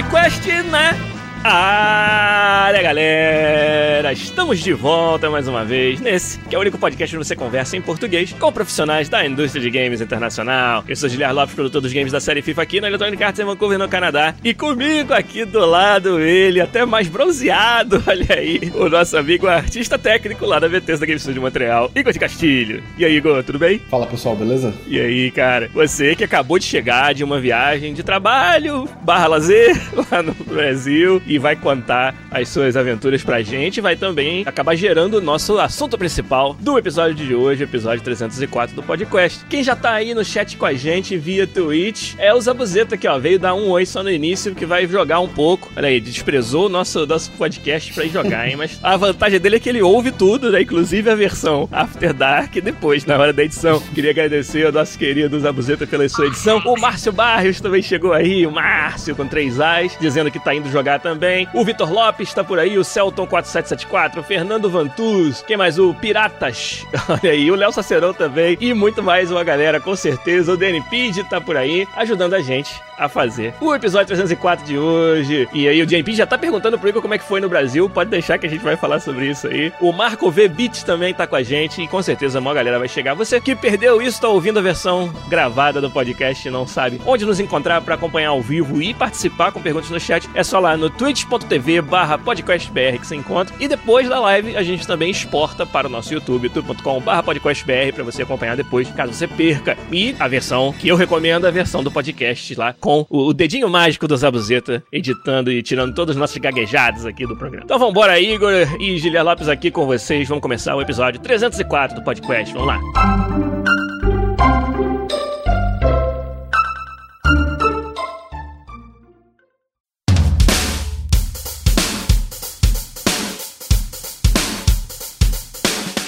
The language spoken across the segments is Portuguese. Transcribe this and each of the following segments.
Podcast na área, galera! Estamos de volta mais uma vez nesse, que é o único podcast onde você conversa em português com profissionais da indústria de games internacional. Eu sou Giliar Lopes, produtor dos games da série FIFA aqui na Electronic Arts em Vancouver, no Canadá. E comigo aqui do lado, ele, até mais bronzeado, olha aí, o nosso amigo artista técnico lá da Bethesda Game Studio de Montreal, Igor de Castilho. E aí, Igor, tudo bem? Fala pessoal, beleza? E aí, cara, você que acabou de chegar de uma viagem de trabalho barra lazer lá no Brasil e vai contar as suas aventuras pra gente, vai também acabar gerando o nosso assunto principal do episódio de hoje, episódio 304 do podcast. Quem já tá aí no chat com a gente via Twitch é o Zabuzeta que ó, veio dar um oi só no início, que vai jogar um pouco. Olha aí, desprezou o nosso, nosso podcast pra ir jogar, hein? Mas a vantagem dele é que ele ouve tudo, né? Inclusive a versão After Dark depois, na hora da edição. Queria agradecer ao nosso querido Zabuzeta pela sua edição. O Márcio Barrios também chegou aí, o Márcio com três As, dizendo que tá indo jogar também também. O Vitor Lopes tá por aí, o Celton 4774, o Fernando Vantuz, quem mais? O Piratas, olha aí, o Léo Sacerão também e muito mais uma galera, com certeza. O Danny Pid tá por aí, ajudando a gente a fazer o episódio 304 de hoje. E aí o JP já tá perguntando pro Igor como é que foi no Brasil, pode deixar que a gente vai falar sobre isso aí. O Marco V Beats também tá com a gente e com certeza a maior galera vai chegar. Você que perdeu isso, tá ouvindo a versão gravada do podcast e não sabe onde nos encontrar para acompanhar ao vivo e participar com perguntas no chat, é só lá no twitch.tv barra podcastbr que você encontra. E depois da live a gente também exporta para o nosso YouTube, youtube.com barra podcastbr para você acompanhar depois, caso você perca. E a versão que eu recomendo, a versão do podcast lá com o, dedinho mágico do Zabuzeta, editando e tirando todos os nossos gaguejados aqui do programa. Então vambora, Igor e Gilia Lopes aqui com vocês. Vamos começar o episódio 304 do podcast. Vamos lá.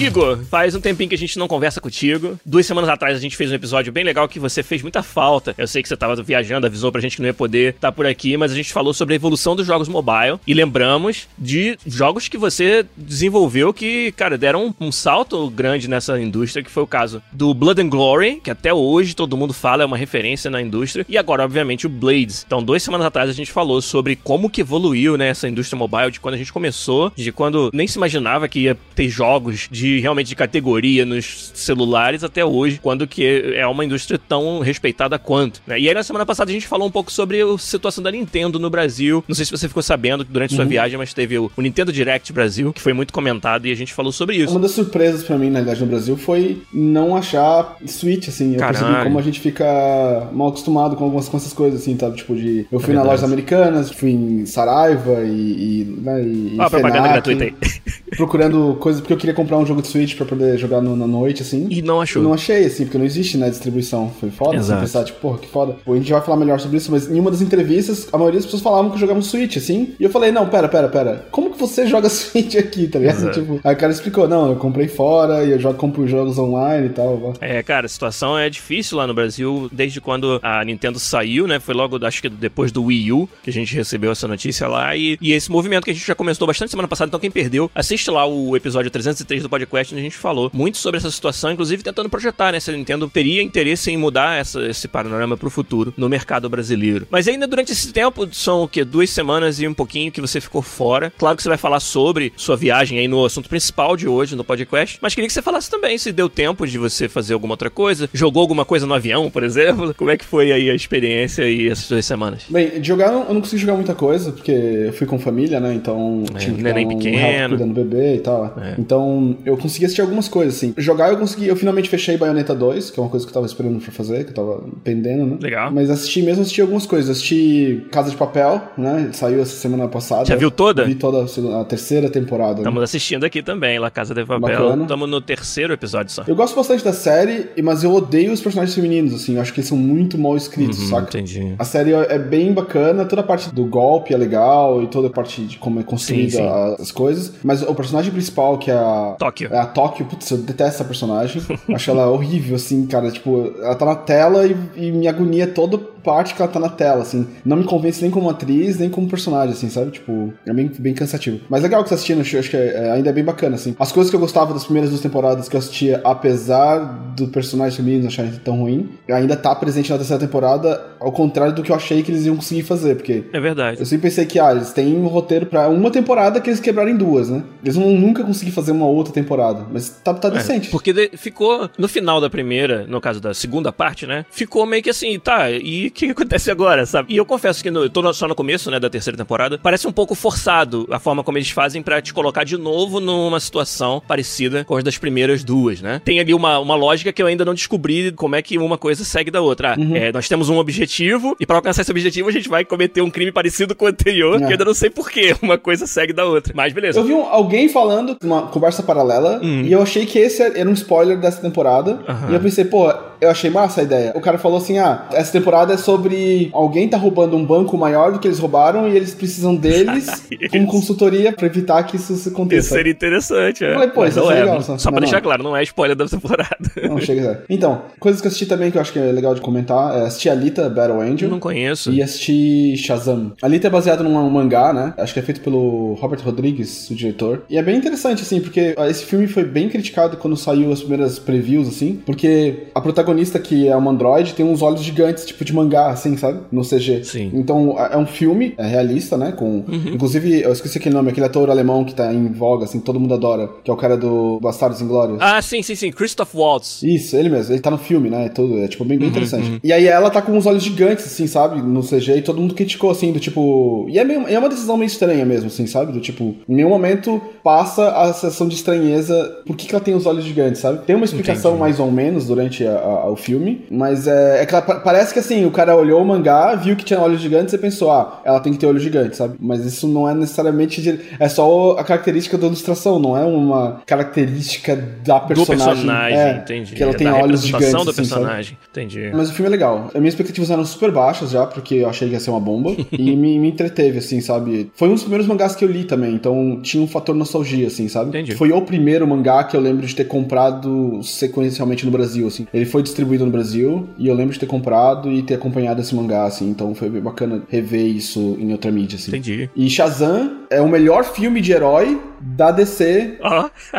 Igor, faz um tempinho que a gente não conversa contigo. Duas semanas atrás a gente fez um episódio bem legal que você fez muita falta. Eu sei que você tava viajando, avisou pra gente que não ia poder estar tá por aqui, mas a gente falou sobre a evolução dos jogos mobile e lembramos de jogos que você desenvolveu que, cara, deram um, um salto grande nessa indústria, que foi o caso do Blood and Glory, que até hoje todo mundo fala é uma referência na indústria, e agora, obviamente, o Blades. Então, duas semanas atrás a gente falou sobre como que evoluiu, né, essa indústria mobile, de quando a gente começou, de quando nem se imaginava que ia ter jogos de realmente de categoria nos celulares até hoje, quando que é uma indústria tão respeitada quanto. Né? E aí na semana passada a gente falou um pouco sobre a situação da Nintendo no Brasil. Não sei se você ficou sabendo durante uhum. sua viagem, mas teve o, Nintendo Direct Brasil, que foi muito comentado e a gente falou sobre isso. Uma das surpresas para mim, na verdade, no Brasil foi não achar Switch, assim. Eu Caralho. percebi como a gente fica mal acostumado com algumas com essas coisas, assim, tá? Tipo de... Eu fui é na lojas americanas, fui em Saraiva e... e, né, e ah, propaganda gratuita aí. Procurando coisas porque eu queria comprar um jogo de Switch pra poder jogar no, na noite, assim. E não achou. não achei, assim, porque não existe, né, distribuição. Foi foda, assim, pensar, tipo, porra, que foda. Pô, a gente vai falar melhor sobre isso, mas em uma das entrevistas, a maioria das pessoas falavam que jogavam Switch, assim. E eu falei, não, pera, pera, pera. Como que você joga Switch aqui, tá ligado? Tipo, aí o cara explicou, não, eu comprei fora e eu jogo, compro jogos online e tal. É, cara, a situação é difícil lá no Brasil, desde quando a Nintendo saiu, né? Foi logo, acho que depois do Wii U, que a gente recebeu essa notícia lá. E, e esse movimento que a gente já começou bastante semana passada, então quem perdeu, assiste lá o episódio 303 do podcast, onde a gente falou muito sobre essa situação, inclusive tentando projetar, né? Se a Nintendo teria interesse em mudar essa, esse panorama pro futuro no mercado brasileiro. Mas ainda durante esse tempo, são o quê? Duas semanas e um pouquinho que você ficou fora. Claro que você vai falar sobre sua viagem aí no assunto principal de hoje, no podcast, mas queria que você falasse também se deu tempo de você fazer alguma outra coisa. Jogou alguma coisa no avião, por exemplo? Como é que foi aí a experiência e essas duas semanas? Bem, de jogar eu não consegui jogar muita coisa, porque eu fui com família, né? Então é, tinha que neném um pequeno. cuidando do bebê e tal. É. Então eu eu consegui assistir algumas coisas, assim. Jogar eu consegui, eu finalmente fechei Bayonetta 2, que é uma coisa que eu tava esperando pra fazer, que eu tava pendendo, né? Legal. Mas assisti mesmo, assisti algumas coisas. Assisti Casa de Papel, né? Saiu essa semana passada. Já viu toda? Vi toda a, segunda- a terceira temporada. né? Estamos assistindo aqui também, La Casa de Papel. Estamos no terceiro episódio só. Eu gosto bastante da série, mas eu odeio os personagens femininos, assim. Eu acho que eles são muito mal escritos, Uhum, saca? entendi. A série é bem bacana, toda a parte do golpe é legal e toda a parte de como é construída Sim, sim. as coisas. Mas o personagem principal, que é a. Tóquio. É a Tóquio, putz, eu detesto essa personagem. Acho ela horrível, assim, cara. Tipo, ela tá na tela e, e me agonia toda parte que ela tá na tela, assim. Não me convence nem como atriz, nem como personagem, assim, sabe? Tipo, é bem, bem cansativo. Mas legal que você tá assistindo, acho acho que é- é- ainda é bem bacana, assim. As coisas que eu gostava das primeiras duas temporadas que eu assistia, apesar do personagem feminino acharem tão ruim, ainda tá presente na terceira temporada, ao contrário do que eu achei que eles iam conseguir fazer, porque É verdade. eu sempre pensei que, ah, eles têm um roteiro pra uma temporada que eles quebraram em duas, né? Eles vão nunca conseguir fazer uma outra temporada, mas tá, tá decente. É, porque de- ficou, no final da primeira, no caso da segunda parte, né? Ficou meio que assim, tá, e que, que acontece agora, sabe? E eu confesso que no, eu tô só no começo, né, da terceira temporada, parece um pouco forçado a forma como eles fazem pra te colocar de novo numa situação parecida com as das primeiras duas, né? Tem ali uma, uma lógica que eu ainda não descobri como é que uma coisa segue da outra. Ah, é, nós temos um objetivo, e pra alcançar esse objetivo a gente vai cometer um crime parecido com o anterior, que eu ainda não sei porquê uma coisa segue da outra. Mas beleza. Eu vi um- alguém falando, uma conversa paralela, e eu achei que esse era um spoiler dessa temporada. Aham. E eu pensei, pô, eu achei massa a ideia. O cara falou assim: ah, essa temporada é sobre alguém tá roubando um banco maior do que eles roubaram e eles precisam deles como consultoria pra evitar que isso se Isso aconteça. seria interessante, é. Eu falei, pô, isso é é. legal, Só, só- pra deixar não. claro, não é spoiler da temporada. Não, chega. Então, coisas que eu assisti também que eu acho que é legal de comentar: é assistir Alita Battle Angel. Eu não conheço. E assisti Shazam. Alita é baseado num mangá, né? Acho que é feito pelo Robert Rodrigues, o diretor. E é bem interessante, assim, porque ah, esse filme foi bem criticado quando saiu as primeiras previews, assim, porque a protagonista, que é uma androide, tem uns olhos gigantes, tipo de mangá, assim, sabe? No CG. Sim. Então, é um filme é realista, né? Com. Inclusive, eu esqueci aquele nome, aquele ator alemão que tá em voga, assim, todo mundo adora, que é o cara do Bastardos Inglórios. Ah, sim, sim, sim. Christoph Waltz. Isso, ele mesmo. Ele tá no filme, né? Todo, é tipo bem, Uhum, bem interessante. E aí ela tá com os olhos gigantes, assim, sabe? No CG, e todo mundo criticou, assim, do tipo. E é, meio, é uma decisão meio estranha mesmo, assim, sabe? Do tipo, em nenhum momento passa a sensação de estranheza. Por que, que ela tem os olhos gigantes, sabe? Tem uma explicação Entendi. mais ou menos durante a- a- o filme, mas é, é que ela pa- parece que assim, o cara olhou o mangá, viu que tinha olhos gigantes e pensou, ah, ela tem que ter olhos gigantes, sabe? Mas isso não é necessariamente. de- é só a característica da ilustração, não é uma característica da Do personagem. personagem, é, entendi. Que ela É tem da olhos gigantes. do assim, personagem. Entendi. Mas o filme é legal. As minhas expectativas eram super baixas já, porque eu achei que ia ser uma bomba. e me, me entreteve, assim, sabe? Foi um dos primeiros mangás que eu li também, então tinha um fator nostalgia, assim, sabe? Entendi. Foi o primeiro mangá que eu lembro de ter comprado sequencialmente no Brasil, assim. Ele foi distribuído no Brasil e eu lembro de ter comprado e ter acompanhado esse mangá, assim. Então foi bem bacana rever isso em outra mídia, assim. Entendi. E Shazam é o melhor filme de herói da DC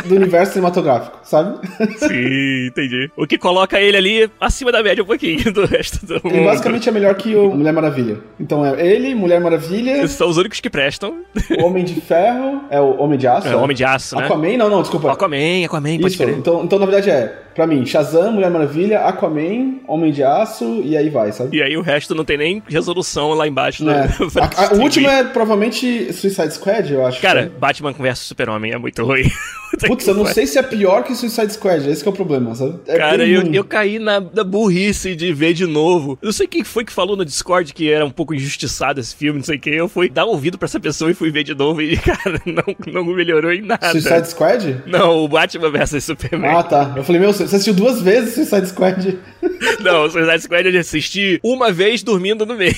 do universo cinematográfico, sabe? sim, entendi. O que coloca ele ali acima da média um pouquinho do resto do Ele mundo. basicamente é melhor que o Mulher Maravilha. Então é ele, Mulher Maravilha, Esses são os únicos que prestam. Homem de Ferro, é o Homem de Aço? É, Homem de Aço, né? Aquaman? Não, não, desculpa. Aquaman, Aquaman, pode Isso, crer. então, então na verdade é, pra mim, Shazam, Mulher Maravilha, Aquaman, Homem de Aço e aí vai, sabe? E aí o resto não tem nem resolução lá embaixo. É. né? pra A- a- o último é provavelmente Suicide Squad, eu acho. Cara, Batman vs Super-Homem é muito ruim. Putz, que eu não sei se é pior que Suicide Squad, esse que é o problema, sabe? É Cara, eu, eu caí na, na burrice de ver de novo. Eu não sei quem foi que falou no Discord que era um pouco injustiçado esse filme, não sei o que. Eu fui dar ouvido pra essa pessoa e fui ver de novo e, cara, não, não melhorou em nada. Suicide Squad? Não, o Batman vs Superman. Ah, tá. Eu falei, meu, você assistiu duas vezes Suicide Squad? Não, o Suicide Squad eu assisti uma vez dormindo no meio.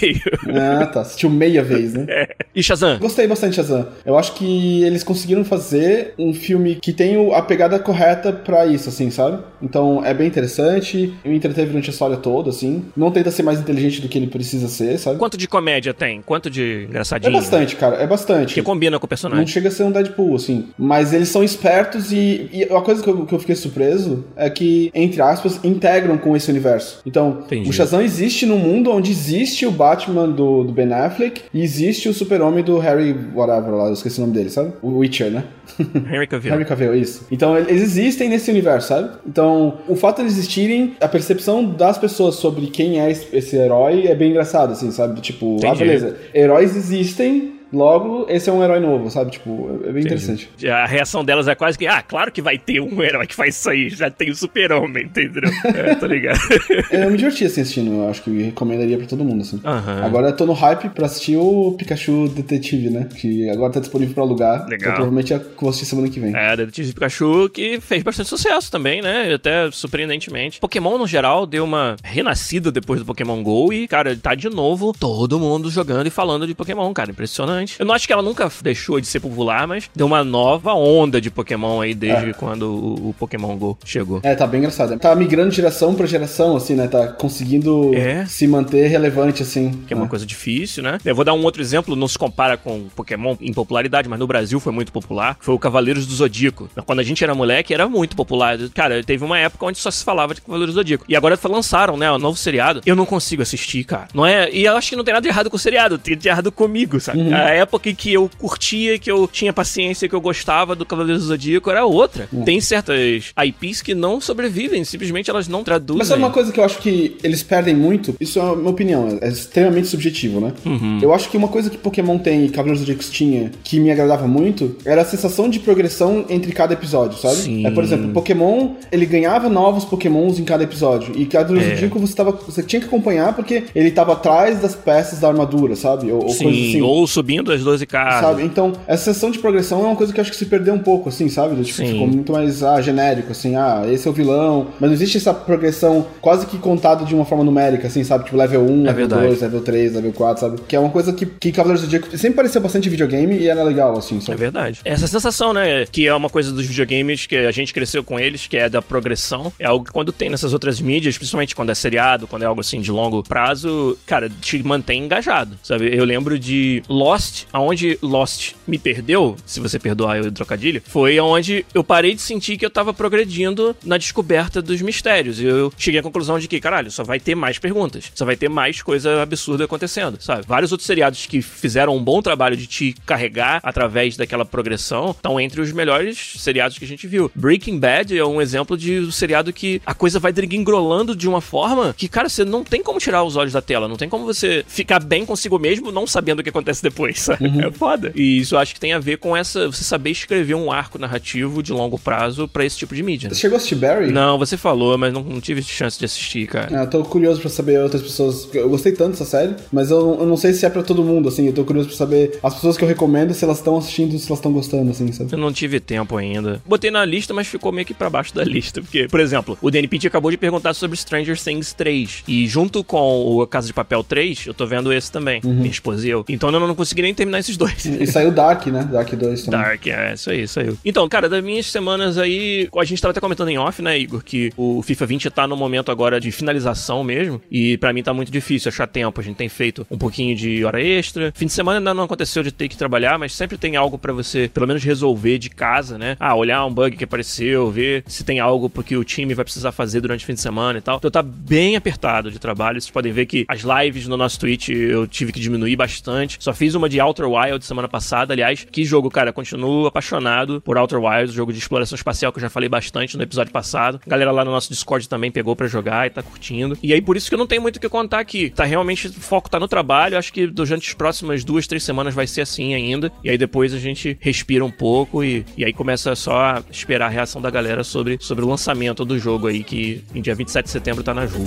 ah, tá. Assistiu meia vez, né? É. E Shazam? Gostei bastante de Shazam. Eu acho que eles conseguiram fazer um filme que tem a pegada correta pra isso, assim, sabe? Então é bem interessante, me entreteve durante a história toda, assim. Não tenta ser mais inteligente do que ele precisa ser, sabe? Quanto de comédia tem? Quanto de É engraçadinho? bastante, cara, é bastante. Que combina com o Não personagem. chega a ser um Deadpool, assim. Mas eles são espertos e, e uma coisa que eu, que eu fiquei surpreso é que, entre aspas, integram com esse universo. Então, Entendi. o Shazam existe num mundo onde existe o Batman do, do Ben Affleck e existe o super-homem do Harry whatever lá, eu esqueci o nome dele, sabe? O Witcher, né? Henry Cavill. Henry Cavill, isso. Então eles existem nesse universo, sabe? Então o fato de eles existirem, a percepção das pessoas sobre quem é esse herói é bem engraçado, assim, sabe? Tipo, ah, Entendi. beleza. Heróis existem, logo esse é um herói novo, sabe? Tipo, é bem Entendi. interessante. A reação delas é quase que, ah, claro que vai ter um herói que faz isso aí, já tem o super-homem, entendeu? é, tô ligado. Eu me diverti assim assistindo, eu acho que recomendaria pra todo mundo, assim. Uhum. Agora eu tô no hype pra assistir o Pikachu Detetive, né? Que agora tá disponível pra alugar. Legal. Então provavelmente é vou assistir semana que vem. É, Detetive Pikachu que fez bastante sucesso também, né? Até surpreendentemente. Pokémon, no geral, deu uma renascida depois do Pokémon GO e, cara, tá de novo todo mundo jogando e falando de Pokémon, cara. Impressionante. Eu não acho que ela nunca deixou de ser popular, mas deu uma nova onda de Pokémon aí desde é. quando o, o, Pokémon GO chegou. É, tá bem engraçado. Tá migrando de geração pra geração, assim, né? Tá conseguindo é. se manter relevante, assim. Que é, é uma coisa difícil, né? Eu vou dar um outro exemplo, não se compara com Pokémon em popularidade, mas no Brasil foi muito popular. Foi o Cavaleiros do Zodíaco. Quando a gente era moleque, era muito popular. Cara, teve uma época onde só se falava de Cavaleiros do Zodíaco. E agora lançaram, né, o um novo seriado. Eu não consigo assistir, cara. Não é. E eu acho que não tem nada de errado com o seriado, tem de errado comigo, sabe? Uhum. A época em que eu curtia, que eu tinha paciência, que eu gostava do Cavaleiros do Zodíaco era outra. Uhum. Tem certas IPs que não sobrevivem, simplesmente elas não traduzem. Mas sabe uma coisa que eu acho que eles perdem muito? Isso é a minha opinião, é extremamente subjetivo, né? Uhum. Eu acho que uma coisa que Pokémon tem e Cavaleiros do Zodíaco tinha, que me agradava muito, era a sensação de progressão entre cada episódio, sabe? Sim. É, por exemplo, Pokémon, ele ganhava novos Pokémons em cada episódio. E Cavaleiros é. do Zodíaco você, tava, você tinha que acompanhar porque ele tava atrás das peças da armadura, sabe? Ou, Sim, assim. ou subindo as 12 casas. Sabe? Então, essa sensação de progressão é uma coisa que eu acho que se perdeu um pouco, assim, sabe? Tipo, ficou muito mais ah, genérico, assim, ah, esse é o vilão. Mas não existe essa progressão quase que contada de uma forma numérica, assim, sabe? Tipo, level 1, é level verdade. 2, level 3, level 4, sabe? Que é uma coisa que, que Cavaleiros do Zodíaco sempre pareceu bastante videogame e era legal, assim, sabe? É verdade. Essa sensação, né? Que é uma coisa dos videogames que a gente cresceu com eles, que é da progressão. É algo que quando tem nessas outras mídias, principalmente quando é seriado, quando é algo assim de longo prazo, cara, te mantém engajado, sabe? Eu lembro de Lost, aonde Lost me perdeu, se você perdoar o trocadilho, foi aonde eu parei de sentir que eu tava progredindo na descoberta dos mistérios. E eu cheguei à conclusão de que, caralho, só vai ter mais perguntas, só vai ter mais coisa absurda acontecendo, sabe? Vários outros seriados que fizeram um bom trabalho de te carregar através daquela progressão estão entre os melhores seriados que a gente viu. Breaking Bad é um exemplo de um seriado que a coisa vai dringrolando de uma forma que, cara, você não tem como tirar os olhos da tela, não tem como você ficar bem consigo mesmo não sabendo o que acontece depois, sabe? Uhum. É foda. E isso eu acho que tem a ver com essa, você saber escrever um arco narrativo de longo prazo para esse tipo de mídia. Você chegou a assistir Barry? Não, você falou, mas não, não tive chance de assistir, cara. Ah, eu tô curioso pra saber outras pessoas. Eu gostei tanto dessa série, mas eu, eu não sei se é pra todo mundo, assim. Eu tô curioso pra saber as pessoas que eu recomendo, se elas estão assistindo, se elas estão gostando, assim, sabe? Eu não tive tempo ainda. Botei na lista, mas ficou meio que pra baixo da lista. Porque, por exemplo, o DNPT acabou de perguntar sobre Stranger Things 3. E junto com o Casa de Papel 3, eu tô vendo esse também. Uhum. Minha esposa e eu. Então eu não consegui nem terminar esses dois. E saiu Dark, né? Dark 2 também. Dark, é, isso aí, saiu. Então, cara, das minhas semanas aí, a gente tava até comentando em off, né, Igor, que o FIFA 20 tá no momento agora de finalização mesmo. E para mim tá muito difícil achar tempo. A gente tem feito um pouquinho de hora extra. Fim de semana ainda não aconteceu de ter que trabalhar, mas sempre tem algo para você, pelo menos, resolver de casa, né? Ah, olhar um bug que apareceu, ver se tem algo porque o time vai precisar fazer durante o fim de semana e tal. Então tá bem apertado de trabalho. Vocês podem ver que as lives no nosso Twitch eu tive que diminuir bastante. Só fiz uma de Outer Wild semana passada, aliás. Que jogo, cara, continuo apaixonado por Outer Wilds, jogo de exploração espacial que eu já falei bastante no episódio passado. A galera lá no nosso Discord também pegou para jogar e tá curtindo. E aí por isso que eu não tenho muito o que contar aqui. Tá realmente o foco tá no trabalho. Acho que durante as próximas duas, três semanas vai ser assim ainda. E aí depois a gente respira um pouco e, e aí começa só a esperar a reação da galera sobre, sobre o lançamento do jogo aí, que em dia 27 de setembro tá na Ju.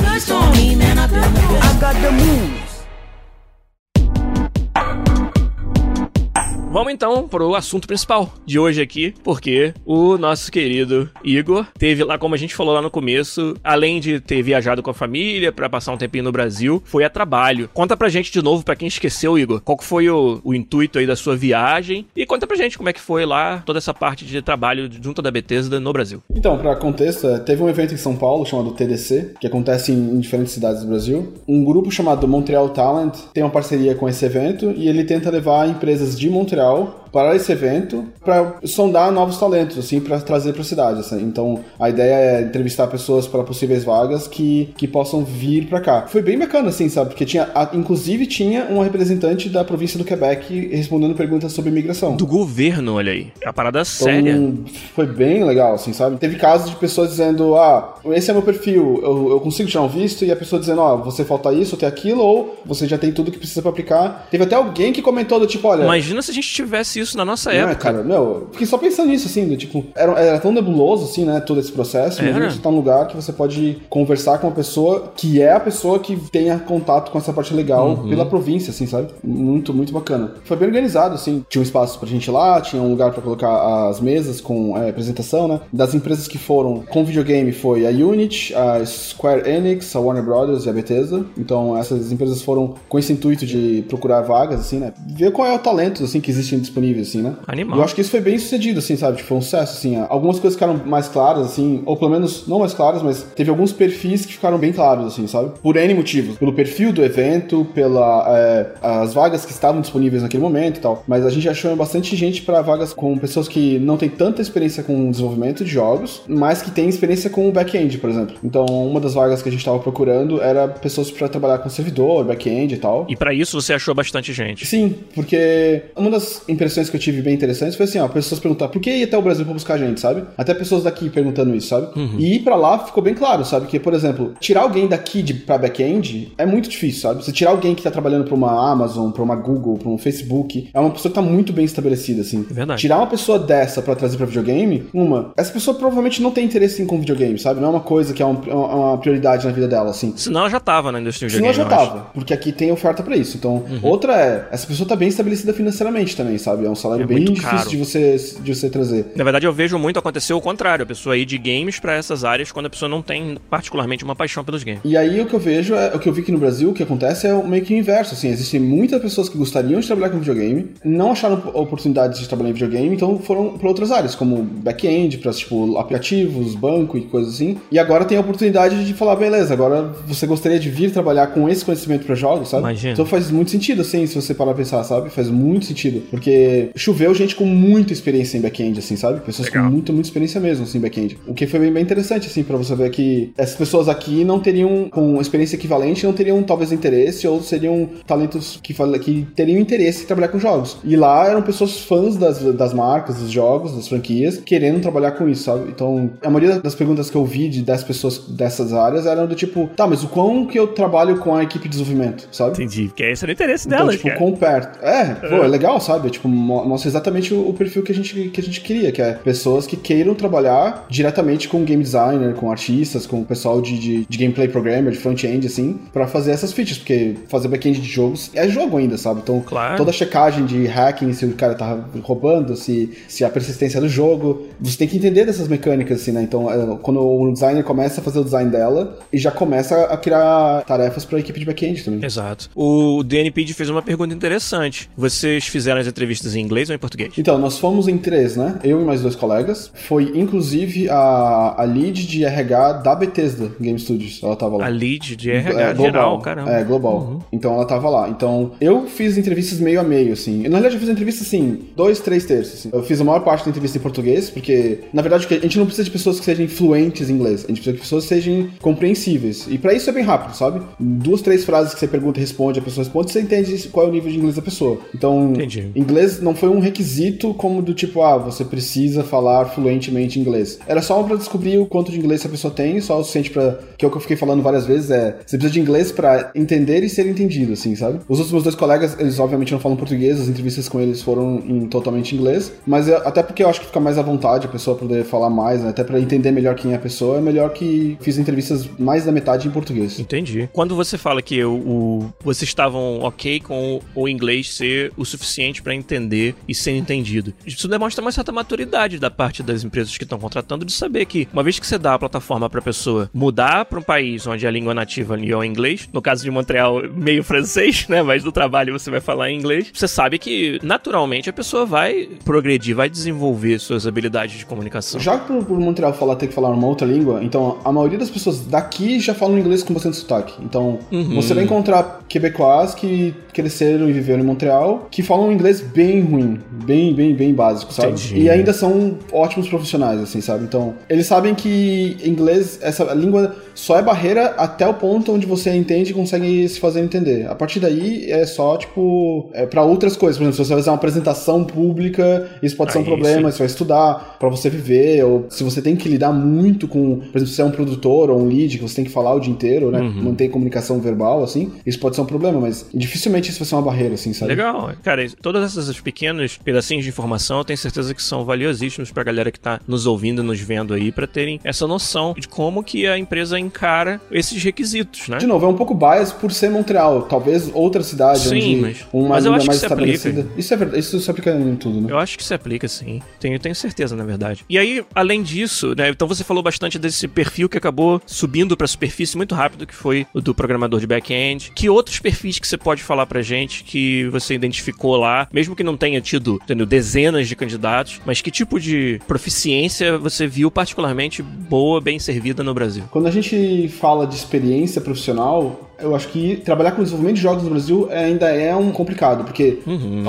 Vamos então pro assunto principal de hoje aqui, porque o nosso querido Igor teve lá, como a gente falou lá no começo, além de ter viajado com a família para passar um tempinho no Brasil, foi a trabalho. Conta pra gente de novo, para quem esqueceu, Igor, qual foi o, o, intuito aí da sua viagem e conta pra gente como é que foi lá toda essa parte de trabalho junto da Bethesda no Brasil. Então, para contexto, é, teve um evento em São Paulo chamado TDC, que acontece em, em diferentes cidades do Brasil. Um grupo chamado Montreal Talent tem uma parceria com esse evento e ele tenta levar empresas de Montreal Montreal para esse evento para sondar novos talentos, assim, para trazer para a cidade. Assim. Então, a ideia é entrevistar pessoas para possíveis vagas que, que possam vir para cá. Foi bem bacana, assim, sabe? Porque tinha, inclusive, tinha um representante da província do Quebec respondendo perguntas sobre imigração. Do governo, olha aí. É a parada então, séria. Foi bem legal, assim, sabe? Teve casos de pessoas dizendo, ah, esse é meu perfil, eu, eu consigo tirar um visto, e a pessoa dizendo, ó, oh, você falta isso, tem aquilo, ou você já tem tudo que precisa para aplicar. Teve até alguém que comentou do tipo, olha. Imagina se a gente tivesse isso na nossa época. É, cara, meu, fiquei só pensando nisso, assim, do tipo, era, era tão nebuloso, assim, né, todo esse processo. Imagina você tá num lugar que você pode conversar com uma pessoa que é a pessoa que tenha contato com essa parte legal uhum. pela província, assim, sabe? Muito, muito bacana. Foi bem organizado, assim, tinha um espaço pra gente ir lá, tinha um lugar para colocar as mesas com é, apresentação, né? Das empresas que foram com videogame foi a Unity, a Square Enix, a Warner Brothers e a Bethesda. Então essas empresas foram com esse intuito de procurar vagas, assim, né? Ver qual é o talento, assim, que existem disponíveis, assim, né? Animal. Eu acho que isso foi bem sucedido, assim, sabe? Tipo, foi um sucesso, assim. Algumas coisas ficaram mais claras, assim, ou pelo menos não mais claras, mas teve alguns perfis que ficaram bem claros, assim, sabe? Por N motivos. Pelo perfil do evento, pela é, as vagas que estavam disponíveis naquele momento e tal. Mas a gente achou bastante gente para vagas com pessoas que não têm tanta experiência com desenvolvimento de jogos, mas que têm experiência com o back-end, por exemplo. Então, uma das vagas que a gente estava procurando era pessoas para trabalhar com servidor, back-end e tal. E para isso você achou bastante gente? Sim, porque uma das impressões que eu tive bem interessantes foi assim, ó, pessoas perguntar por que ir até o Brasil para buscar gente, sabe? Até pessoas daqui perguntando isso, sabe? Uhum. E ir para lá ficou bem claro, sabe? Que, por exemplo, tirar alguém daqui de, pra back-end é muito difícil, sabe? Você tirar alguém que tá trabalhando pra uma Amazon, pra uma Google, pra um Facebook, é uma pessoa que tá muito bem estabelecida, assim. É verdade. Tirar uma pessoa dessa para trazer pra videogame, uma, essa pessoa provavelmente não tem interesse em com videogame, sabe? Não é uma coisa que é, um, é uma prioridade na vida dela, assim. Senão ela já tava na indústria de videogame. Senão ela já tava, porque aqui tem oferta para isso. Então, uhum. outra é, essa pessoa tá bem estabelecida financeiramente também, sabe? É um salário é bem difícil de você, de você trazer. Na verdade, eu vejo muito acontecer o contrário, a pessoa ir de games para essas áreas quando a pessoa não tem particularmente uma paixão pelos games. E aí o que eu vejo, é, o que eu vi aqui no Brasil, o que acontece é meio que o inverso, assim, existem muitas pessoas que gostariam de trabalhar com videogame, não acharam oportunidades de trabalhar em videogame, então foram para outras áreas, como back-end, para tipo aplicativos, banco e coisas assim. E agora tem a oportunidade de falar, beleza, agora você gostaria de vir trabalhar com esse conhecimento para jogos, sabe? Imagina. Então faz muito sentido, assim, se você parar pra pensar, sabe? Faz muito sentido. Porque choveu gente com muita experiência em back-end, assim, sabe? Pessoas Legal. com muita, muita experiência mesmo, assim, em back-end. O que foi bem, bem interessante, assim, para você ver que essas pessoas aqui não teriam, com experiência equivalente, não teriam talvez interesse ou seriam talentos que, que teriam interesse em trabalhar com jogos. E lá eram pessoas fãs das, das marcas, dos jogos, das franquias, querendo trabalhar com isso, sabe? Então, a maioria das perguntas que eu vi de 10 pessoas dessas áreas eram do tipo, tá, mas o quão que eu trabalho com a equipe de desenvolvimento, sabe? Entendi, porque esse era o interesse então, delas, tipo, quão perto. É, pô, é legal, sabe? Tipo, mostra exatamente o, perfil que a, gente, que a gente queria, que é pessoas que queiram trabalhar diretamente com game designer, com artistas, com o pessoal de, de, de gameplay programmer, de front-end, assim, para fazer essas features, porque fazer back-end de jogos é jogo ainda, sabe? Então, claro. toda a checagem de hacking, se o cara tá roubando, se, se a persistência do jogo, você tem que entender dessas mecânicas, assim, né? Então, é, quando o designer começa a fazer o design dela, e já começa a criar tarefas para a equipe de back-end também. Exato. O DNPD fez uma pergunta interessante. Vocês fizeram as entrevistas em inglês ou em português? Então, nós fomos em três, né? Eu e mais dois colegas. Foi, inclusive, a, a lead de RH da Bethesda Game Studios. Ela tava lá. A lead de RH é, global, geral, caramba. É, global. Uhum. Então, ela tava lá. Então, eu fiz entrevistas meio a meio, assim. Na realidade, eu fiz entrevistas, assim, dois, três terços. Assim. Eu fiz a maior parte da entrevista em português, porque, na verdade, a gente não precisa de pessoas que sejam fluentes em inglês. A gente precisa de pessoas que sejam compreensíveis. E para isso é bem rápido, sabe? Duas, três frases que você pergunta e responde, a pessoa responde, você entende qual é o nível de inglês da pessoa. Então, Entendi. inglês não foi um requisito como do tipo, ah, você precisa falar fluentemente inglês. Era só para descobrir o quanto de inglês a pessoa tem, só o suficiente para que é o que eu fiquei falando várias vezes é, você precisa de inglês para entender e ser entendido, assim, sabe? Os outros meus dois colegas, eles obviamente não falam português, as entrevistas com eles foram em totalmente inglês, mas eu, até porque eu acho que fica mais à vontade a pessoa poder falar mais, né? até para entender melhor quem é a pessoa, é melhor que fiz entrevistas mais da metade em português. Entendi. Quando você fala que o, o vocês estavam ok com o inglês ser o suficiente para entender e ser entendido, isso demonstra uma certa maturidade da parte das empresas que estão contratando de saber que uma vez que você dá a plataforma para a pessoa mudar para um país onde a língua nativa é o inglês, no caso de Montreal meio francês, né, mas no trabalho você vai falar em inglês, você sabe que naturalmente a pessoa vai progredir, vai desenvolver suas habilidades de comunicação. Já por, por Montreal falar ter que falar uma outra língua, então a maioria das pessoas daqui já falam inglês com bastante sotaque. Então, uhum. você vai encontrar quebecois que cresceram e viveram em Montreal, que falam inglês bem bem ruim, bem, bem, bem básico, sabe? Entendi. E ainda são ótimos profissionais, assim, sabe? Então, eles sabem que inglês, essa língua só é barreira até o ponto onde você entende e consegue se fazer entender. A partir daí é só, tipo, é para outras coisas. Por exemplo, se você vai fazer uma apresentação pública, isso pode ser um Aí, problema, sim. você vai estudar para você viver, ou se você tem que lidar muito com, por exemplo, se você é um produtor ou um lead, que você tem que falar o dia inteiro, né? Uhum. Manter comunicação verbal, assim, isso pode ser um problema, mas dificilmente isso vai ser uma barreira, assim, sabe? Legal. Cara, todas essas pequenos pedacinhos de informação, eu tenho certeza que são valiosíssimos pra galera que tá nos ouvindo, nos vendo aí, pra terem essa noção de como que a empresa encara esses requisitos, né? De novo, é um pouco bias por ser Montreal. Talvez outra cidade Sim, onde mas- uma mas eu acho que mais se aplica. estabelecida. Isso é verdade, isso se aplica em tudo, né? Eu acho que se aplica, sim. Tenho, tenho certeza, na verdade. E aí, além disso, né? Então você falou bastante desse perfil que acabou subindo pra superfície muito rápido, que foi o do programador de back-end. Que outros perfis que você pode falar pra gente que você identificou lá, mesmo que não tenha tido entendeu, dezenas de candidatos, mas que tipo de proficiência você viu particularmente boa, bem servida no Brasil? Quando a gente fala de experiência profissional, eu acho que trabalhar com desenvolvimento de jogos no Brasil ainda é um complicado, porque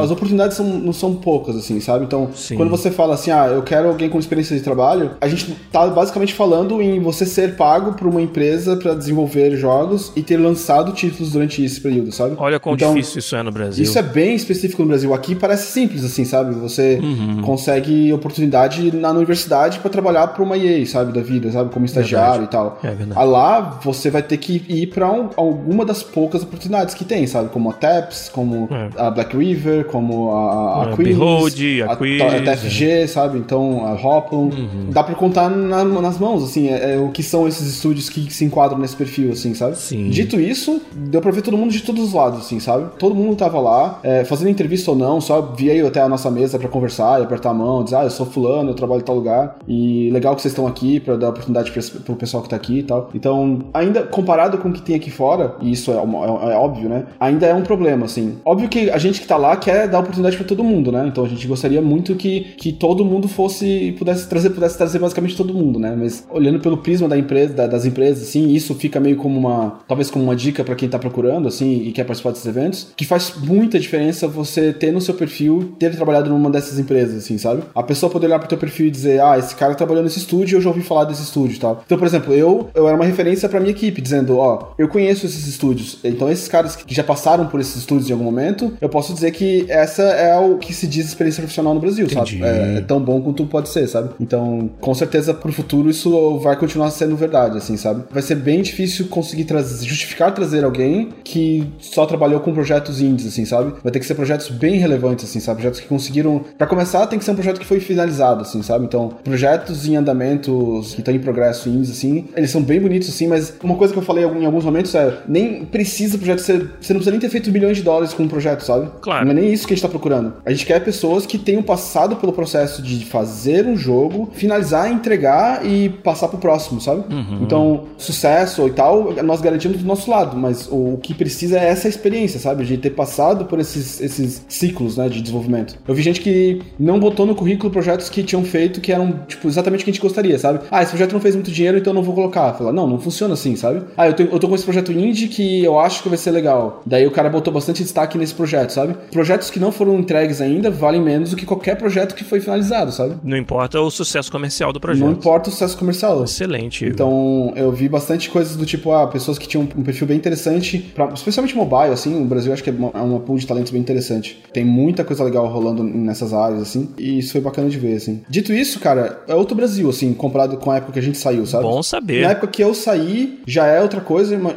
as oportunidades são- não são poucas, assim, sabe? Então, Sim. quando você fala assim, ah, eu quero alguém com experiência de trabalho, a gente tá basicamente falando em você ser pago por uma empresa para desenvolver jogos e ter lançado títulos durante esse período, sabe? Olha quão Então, difícil isso é no Brasil. Isso é bem específico no Brasil. Aqui parece simples, assim, sabe? Você Uhum. consegue oportunidade na universidade para trabalhar para uma EA, sabe? Da vida, sabe? Como estagiário e tal. É verdade. Lá você vai ter que ir para alguma das poucas oportunidades que tem, sabe? Como a TAPS, como É. a Black River, como a, a É, Queens, Behold, a Quiz, a TFG, sabe? Então, a Hoplon. Uhum. Dá para contar na- nas mãos, assim, é, é o que são esses estúdios que se enquadram nesse perfil, assim, sabe? Sim. Dito isso, deu pra ver todo mundo de todos os lados, assim, sabe? Todo mundo tava lá, é, fazendo entrevista ou não, só eu até a nossa mesa pra conversar e apertar a mão, dizer, ah, eu sou fulano, eu trabalho em tal lugar, e legal que vocês estão aqui pra dar oportunidade pra pro pessoal que tá aqui e tal. Então, ainda comparado com o que tem aqui fora, e isso é, é- é óbvio, né? Ainda é um problema, assim. Óbvio que a gente que tá lá quer dar oportunidade pra todo mundo, né? Então a gente gostaria muito que, que todo mundo fosse, pudesse trazer, pudesse trazer basicamente todo mundo, né? Mas olhando pelo prisma da empresa, da- das empresas, assim, isso fica meio como uma, talvez como uma dica pra quem tá procurando, assim, e quer participar desses eventos, que faz muita diferença você ter no seu perfil, ter trabalhado numa dessas empresas, assim, sabe? A pessoa poder olhar pro teu perfil e dizer, ah, esse cara trabalhou nesse estúdio, eu já ouvi falar desse estúdio tal. Então, por exemplo, eu, eu era uma referência pra minha equipe, dizendo, ó, eu conheço esses estúdios. Então, esses caras que já passaram por esses estúdios em algum momento, eu posso dizer que essa é o que se diz experiência profissional no Brasil, Entendi. sabe? É, é tão bom quanto pode ser, sabe? Então, com certeza, pro futuro, isso vai continuar sendo verdade, assim, sabe? Vai ser bem difícil conseguir trazer, justificar trazer alguém que só trabalhou com projetos indies, assim, sabe? Vai ter que ser projetos bem relevantes, assim, sabe? Projetos que conseguiram. Pra começar, tem que ser um projeto que foi finalizado, assim, sabe? Então, projetos em andamentos que estão em progresso indies, assim, eles são bem bonitos, assim, mas uma coisa que eu falei em alguns momentos é: nem precisa o projeto ser. Você não precisa nem ter feito milhões de dólares com um projeto, sabe? Claro. Não é nem isso que a gente tá procurando. A gente quer pessoas que tenham passado pelo processo de fazer um jogo, finalizar, entregar e passar pro próximo, sabe? Então, sucesso e tal, nós garantimos do nosso lado, mas o que precisa é essa experiência, sabe? De ter passado por esses, esses ciclos, né, de desenvolvimento. Eu vi gente que não botou no currículo projetos que tinham feito que eram, tipo, exatamente o que a gente gostaria, sabe? Ah, esse projeto não fez muito dinheiro, então eu não vou colocar. Fala, não, não funciona assim, sabe? Ah, eu, tenho, eu tô com esse projeto indie que eu acho que vai ser legal. Daí o cara botou bastante destaque nesse projeto, sabe? Projetos que não foram entregues ainda valem menos do que qualquer projeto que foi finalizado, sabe? Não importa o sucesso comercial do projeto. Não importa o sucesso comercial. Excelente. Então, eu vi bastante coisas do tipo, ah, pessoas que tinham um perfil bem interessante, pra, especialmente mobile, assim, o Brasil acho que é uma, é uma pool de talentos bem interessante. Tem muita coisa legal rolando nessas áreas, assim, e isso foi bacana de ver, assim. Dito isso, cara, é outro Brasil, assim, comparado com a época que a gente saiu, sabe? Bom saber. Na época que eu saí, já é outra coisa, ima-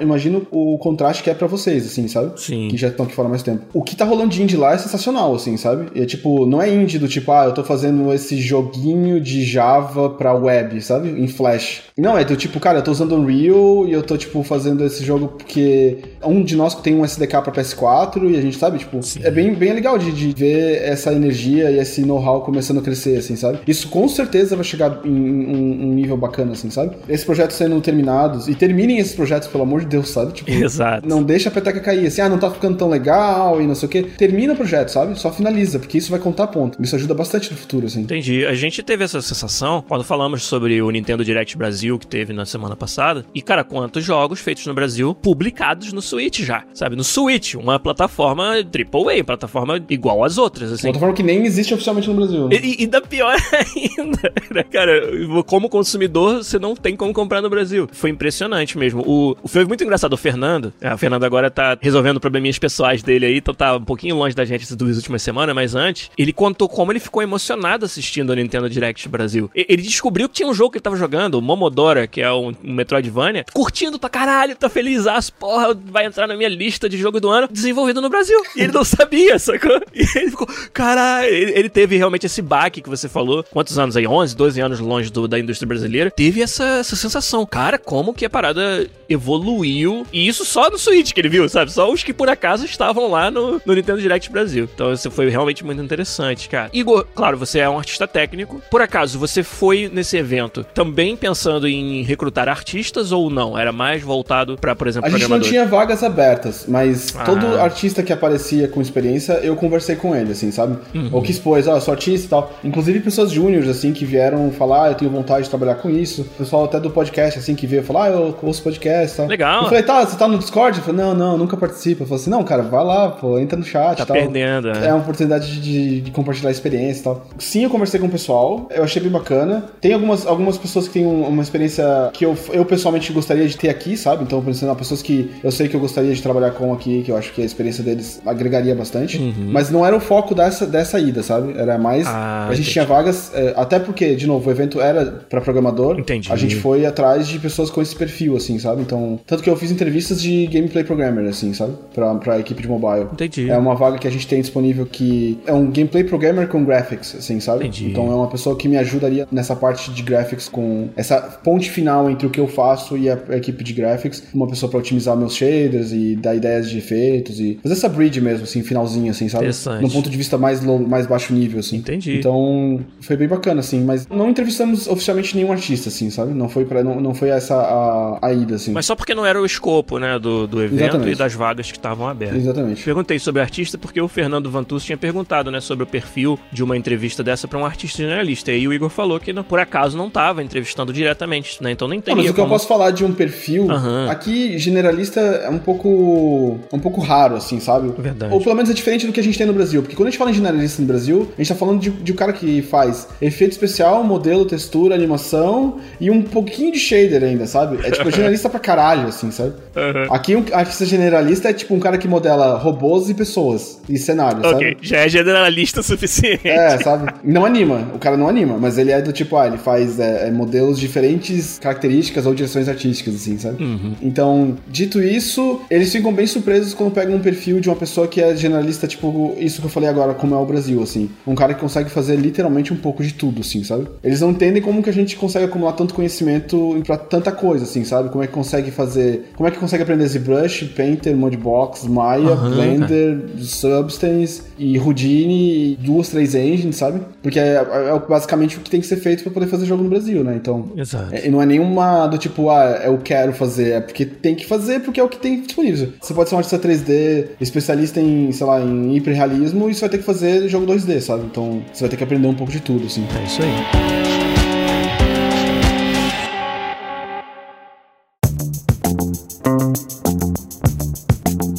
o contraste que é pra vocês, assim, sabe? Sim. Que já estão aqui fora há mais tempo. O que tá rolando de indie lá é sensacional, assim, sabe? E é tipo, não é indie do tipo, ah, eu tô fazendo esse joguinho de Java pra web, sabe? Em Flash. Não, é do tipo, cara, eu tô usando Unreal e eu tô, tipo, fazendo esse jogo porque um de nós tem um SDK pra PS4 e a gente sabe, tipo, é bem, bem legal de, de ver essa energia e esse know-how começando a crescer, assim, sabe? Isso com certeza vai chegar em um, um nível bacana, assim, sabe? Esses projetos sendo terminados, e terminem esses projetos, pelo amor de Deus, sabe? Tipo, Exato. não deixa a peteca cair, assim, ah, não tá ficando tão legal e não sei o quê. Termina o projeto, sabe? Só finaliza, porque isso vai contar ponto. Isso ajuda bastante no futuro, assim. Entendi. A gente teve essa sensação quando falamos sobre o Nintendo Direct Brasil que teve na semana passada. E, cara, quantos jogos feitos no Brasil publicados no Switch já, sabe? No Switch, uma plataforma AAA, plataforma igual às outras, assim. Plataforma que nem existe oficialmente no Brasil. Né? E, e da pior ainda, né, cara? Como consumidor, você não tem como comprar no Brasil. Foi impressionante mesmo. O, foi muito engraçado. Fernando, é, o Fernando agora tá resolvendo probleminhas pessoais dele aí, então tá um pouquinho longe da gente essas duas últimas semanas, mas antes, ele contou como ele ficou emocionado assistindo a Nintendo Direct Brasil. Ele descobriu que tinha um jogo que ele tava jogando, o Momodora, que é um, um Metroidvania, curtindo pra caralho, tá feliz, porra, vai entrar na minha lista de jogo do ano, desenvolvido no Brasil. E ele não sabia, sacou? E ele ficou, caralho, ele, ele, teve realmente esse baque que você falou. Quantos anos aí? 11, 12 anos longe do, da indústria brasileira. Teve essa, essa sensação. Cara, como que a parada evoluiu. E isso só no Switch que ele viu, sabe? Só os que por acaso estavam lá no, no Nintendo Direct Brasil. Então isso foi realmente muito interessante, cara. Igor, claro, você é um artista técnico. Por acaso, você foi nesse evento também pensando em recrutar artistas ou não? Era mais voltado para, por exemplo, A gente não tinha vagas abertas, mas ah. todo artista que aparecia com experiência, eu conversei com ele, assim, sabe? Uhum. Ou que expôs, ó, oh, sou artista e tal. Inclusive pessoas júniores, assim, que vieram falar, ah, eu tenho vontade de trabalhar com isso. O pessoal até do podcast, assim, que veio falar, ah, eu ouço podcast e tal. Legal. Eu falei, tá, você tá no Discord? Eu falei, não, não, nunca participa. Eu falei assim, não, cara, vai lá, pô, entra no chat tá tal. perdendo, é. É uma oportunidade de, de, compartilhar a experiência e tal. Sim, eu conversei com o pessoal, eu achei bem bacana. Tem algumas, algumas pessoas que têm uma experiência que eu, eu pessoalmente gostaria de ter aqui, sabe? Então, pensando em pessoas que eu sei que eu gostaria de trabalhar com aqui, que eu acho que a experiência deles agregaria bastante. Uhum. Mas não era o foco dessa, dessa ida, sabe? Era mais. Ah, a gente entendi. tinha vagas, é, até porque, de novo, o evento era para programador. Entendi. A gente foi atrás de pessoas com esse perfil, assim, sabe? Então, tanto que eu fiz entrevistas de gameplay programmer, assim, sabe? Pra, pra equipe de mobile. Entendi. É uma vaga que a gente tem disponível que é um gameplay programmer com graphics, assim, sabe? Entendi. Então é uma pessoa que me ajudaria nessa parte de graphics com essa ponte final entre o que eu faço e a, a equipe de graphics. Uma pessoa para otimizar meus shaders e dar ideias de efeitos e fazer essa bridge mesmo, assim, finalzinho, assim, sabe? Interessante. Num ponto de vista mais, low, mais baixo nível, assim. Entendi. Então foi bem bacana, assim, mas não entrevistamos oficialmente nenhum artista, assim, sabe? Não foi, pra, não, não foi essa a, a ida, assim. Mas só porque não era o escopo, né, do, do evento Exatamente. e das vagas que estavam abertas. Exatamente. Perguntei sobre artista porque o Fernando Vantus tinha perguntado, né, sobre o perfil de uma entrevista dessa para um artista generalista. E aí o Igor falou que, por acaso, não estava entrevistando diretamente, né? Então nem. Não, mas o que como... eu posso falar de um perfil, uhum. aqui generalista é um pouco um pouco raro, assim, sabe? Verdade. Ou pelo menos é diferente do que a gente tem no Brasil. Porque quando a gente fala em generalista no Brasil, a gente tá falando de, de um cara que faz efeito especial, modelo, textura, animação e um pouquinho de shader ainda, sabe? É tipo generalista pra caralho, assim, sabe? Uhum. Aqui um artista generalista é tipo um cara que modela robôs e pessoas e cenários, okay. sabe? já é generalista o suficiente. É, sabe? Não anima, o cara não anima, mas ele é do tipo, ah, ele faz é, é, modelos diferentes características ou direções artísticas, assim, sabe? Uhum. Então, dito isso, eles ficam bem surpresos quando pegam um perfil de uma pessoa que é generalista, tipo, isso que eu falei agora, como é o Brasil, assim. Um cara que consegue fazer literalmente um pouco de tudo, assim, sabe? Eles não entendem como que a gente consegue acumular tanto conhecimento pra tanta coisa, assim, sabe? Como é que consegue fazer. Como é que consegue aprender ZBrush, Painter, Modbox, Maya, uhum, Blender, Substance e Houdini e duas, três engines, sabe? Porque é, é, basicamente o que tem que ser feito para poder fazer jogo no Brasil, né? Então. Exato. É, não é nenhuma do tipo, ah, eu quero fazer, é porque tem que fazer porque é o que tem disponível. Você pode ser um artista 3D, especialista em, sei lá, em hiperrealismo, e você vai ter que fazer jogo 2D, sabe? Então você vai ter que aprender um pouco de tudo, assim. É isso aí.